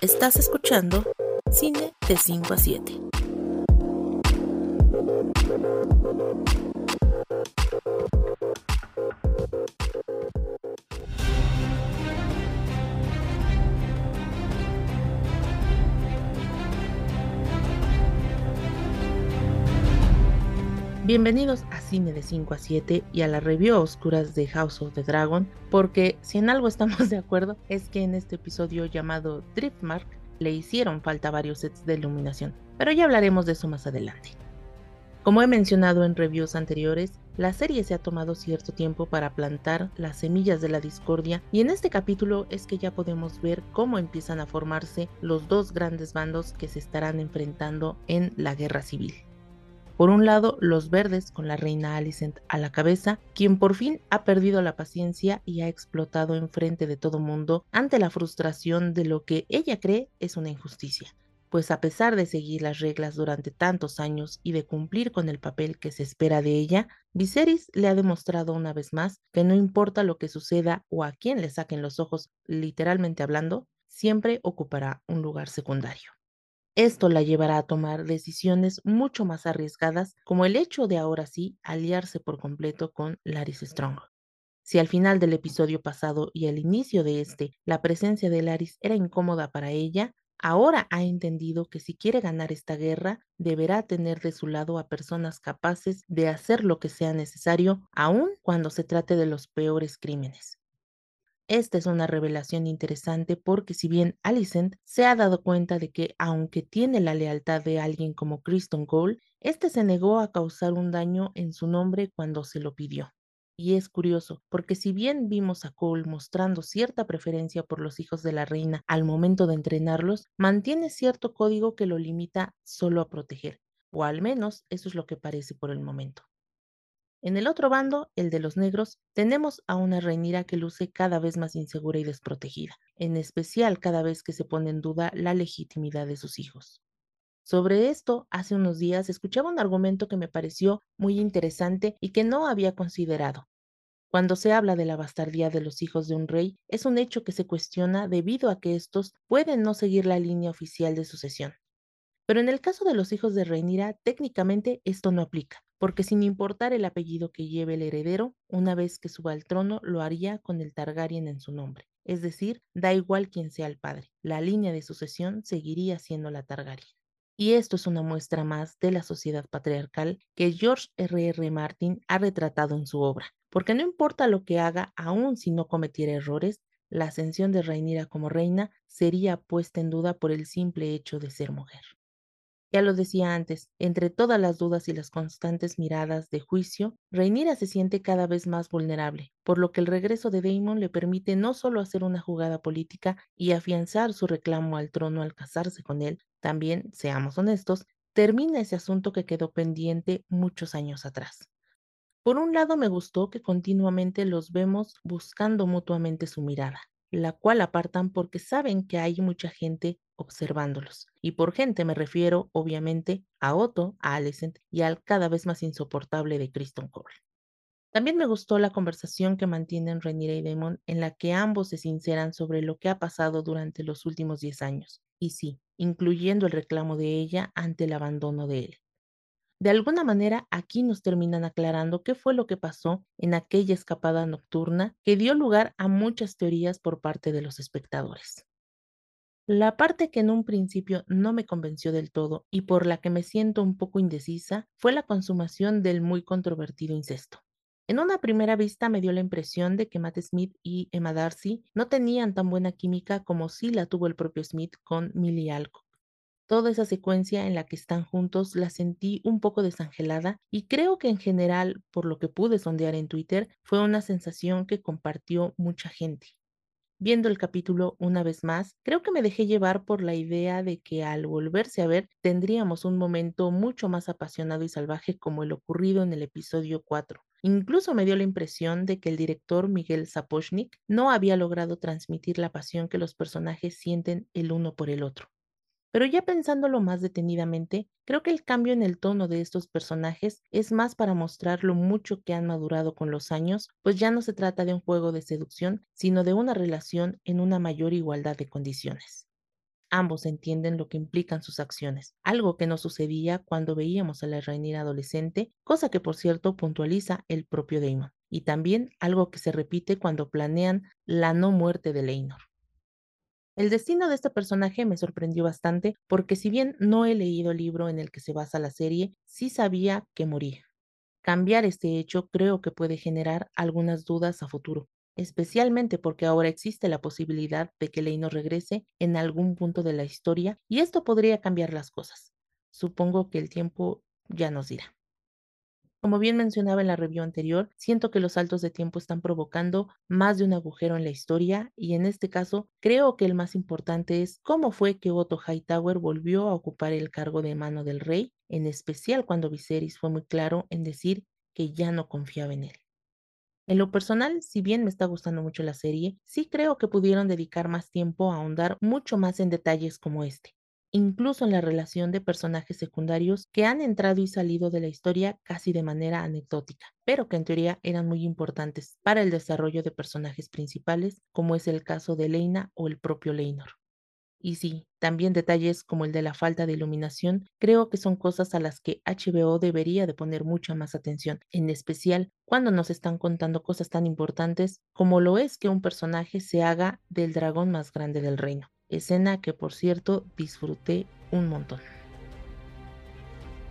Estás escuchando Cine de 5 a 7. Bienvenidos a Cine de 5 a 7 y a la review a oscuras de House of the Dragon, porque si en algo estamos de acuerdo es que en este episodio llamado Driftmark le hicieron falta varios sets de iluminación, pero ya hablaremos de eso más adelante. Como he mencionado en reviews anteriores, la serie se ha tomado cierto tiempo para plantar las semillas de la discordia y en este capítulo es que ya podemos ver cómo empiezan a formarse los dos grandes bandos que se estarán enfrentando en la guerra civil. Por un lado, los verdes con la reina Alicent a la cabeza, quien por fin ha perdido la paciencia y ha explotado enfrente de todo mundo ante la frustración de lo que ella cree es una injusticia. Pues a pesar de seguir las reglas durante tantos años y de cumplir con el papel que se espera de ella, Viserys le ha demostrado una vez más que no importa lo que suceda o a quién le saquen los ojos, literalmente hablando, siempre ocupará un lugar secundario. Esto la llevará a tomar decisiones mucho más arriesgadas, como el hecho de ahora sí aliarse por completo con Laris Strong. Si al final del episodio pasado y al inicio de este la presencia de Laris era incómoda para ella, ahora ha entendido que si quiere ganar esta guerra, deberá tener de su lado a personas capaces de hacer lo que sea necesario, aun cuando se trate de los peores crímenes. Esta es una revelación interesante porque si bien Alicent se ha dado cuenta de que aunque tiene la lealtad de alguien como Kristen Cole, este se negó a causar un daño en su nombre cuando se lo pidió. Y es curioso, porque si bien vimos a Cole mostrando cierta preferencia por los hijos de la reina al momento de entrenarlos, mantiene cierto código que lo limita solo a proteger, o al menos eso es lo que parece por el momento. En el otro bando, el de los negros, tenemos a una Reinira que luce cada vez más insegura y desprotegida, en especial cada vez que se pone en duda la legitimidad de sus hijos. Sobre esto, hace unos días escuchaba un argumento que me pareció muy interesante y que no había considerado. Cuando se habla de la bastardía de los hijos de un rey, es un hecho que se cuestiona debido a que estos pueden no seguir la línea oficial de sucesión. Pero en el caso de los hijos de Reinira, técnicamente esto no aplica porque sin importar el apellido que lleve el heredero, una vez que suba al trono lo haría con el Targaryen en su nombre. Es decir, da igual quién sea el padre, la línea de sucesión seguiría siendo la Targaryen. Y esto es una muestra más de la sociedad patriarcal que George R. R. Martin ha retratado en su obra, porque no importa lo que haga, aun si no cometiera errores, la ascensión de Rhaenyra como reina sería puesta en duda por el simple hecho de ser mujer. Ya lo decía antes, entre todas las dudas y las constantes miradas de juicio, Rhaenyra se siente cada vez más vulnerable, por lo que el regreso de Daemon le permite no solo hacer una jugada política y afianzar su reclamo al trono al casarse con él, también, seamos honestos, termina ese asunto que quedó pendiente muchos años atrás. Por un lado me gustó que continuamente los vemos buscando mutuamente su mirada, la cual apartan porque saben que hay mucha gente observándolos. Y por gente me refiero, obviamente, a Otto, a Alicent y al cada vez más insoportable de Kristen Cole. También me gustó la conversación que mantienen Rhaenyra y Daemon en la que ambos se sinceran sobre lo que ha pasado durante los últimos 10 años, y sí, incluyendo el reclamo de ella ante el abandono de él. De alguna manera, aquí nos terminan aclarando qué fue lo que pasó en aquella escapada nocturna que dio lugar a muchas teorías por parte de los espectadores. La parte que en un principio no me convenció del todo y por la que me siento un poco indecisa fue la consumación del muy controvertido incesto. En una primera vista me dio la impresión de que Matt Smith y Emma Darcy no tenían tan buena química como sí la tuvo el propio Smith con Millie Alcock. Toda esa secuencia en la que están juntos la sentí un poco desangelada y creo que en general, por lo que pude sondear en Twitter, fue una sensación que compartió mucha gente. Viendo el capítulo una vez más, creo que me dejé llevar por la idea de que al volverse a ver tendríamos un momento mucho más apasionado y salvaje como el ocurrido en el episodio 4. Incluso me dio la impresión de que el director Miguel Sapochnik no había logrado transmitir la pasión que los personajes sienten el uno por el otro. Pero ya pensándolo más detenidamente, creo que el cambio en el tono de estos personajes es más para mostrar lo mucho que han madurado con los años, pues ya no se trata de un juego de seducción, sino de una relación en una mayor igualdad de condiciones. Ambos entienden lo que implican sus acciones, algo que no sucedía cuando veíamos a la reina adolescente, cosa que por cierto puntualiza el propio Damon, y también algo que se repite cuando planean la no muerte de Leinor. El destino de este personaje me sorprendió bastante porque si bien no he leído el libro en el que se basa la serie, sí sabía que moría. Cambiar este hecho creo que puede generar algunas dudas a futuro, especialmente porque ahora existe la posibilidad de que Leino regrese en algún punto de la historia y esto podría cambiar las cosas. Supongo que el tiempo ya nos dirá. Como bien mencionaba en la review anterior, siento que los saltos de tiempo están provocando más de un agujero en la historia y en este caso creo que el más importante es cómo fue que Otto Hightower volvió a ocupar el cargo de mano del rey, en especial cuando Viserys fue muy claro en decir que ya no confiaba en él. En lo personal, si bien me está gustando mucho la serie, sí creo que pudieron dedicar más tiempo a ahondar mucho más en detalles como este incluso en la relación de personajes secundarios que han entrado y salido de la historia casi de manera anecdótica, pero que en teoría eran muy importantes para el desarrollo de personajes principales, como es el caso de Leina o el propio Leinor. Y sí, también detalles como el de la falta de iluminación, creo que son cosas a las que HBO debería de poner mucha más atención, en especial cuando nos están contando cosas tan importantes como lo es que un personaje se haga del dragón más grande del reino escena que por cierto disfruté un montón.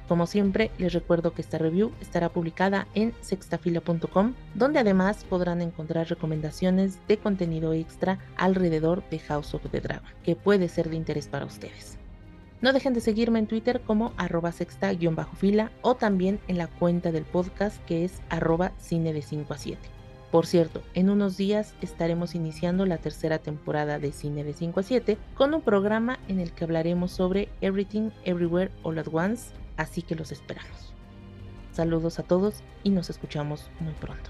Como siempre, les recuerdo que esta review estará publicada en sextafila.com, donde además podrán encontrar recomendaciones de contenido extra alrededor de House of the Dragon, que puede ser de interés para ustedes. No dejen de seguirme en Twitter como arroba sexta-fila o también en la cuenta del podcast que es arroba cine de 5 a 7. Por cierto, en unos días estaremos iniciando la tercera temporada de Cine de 5 a 7 con un programa en el que hablaremos sobre Everything Everywhere All at Once, así que los esperamos. Saludos a todos y nos escuchamos muy pronto.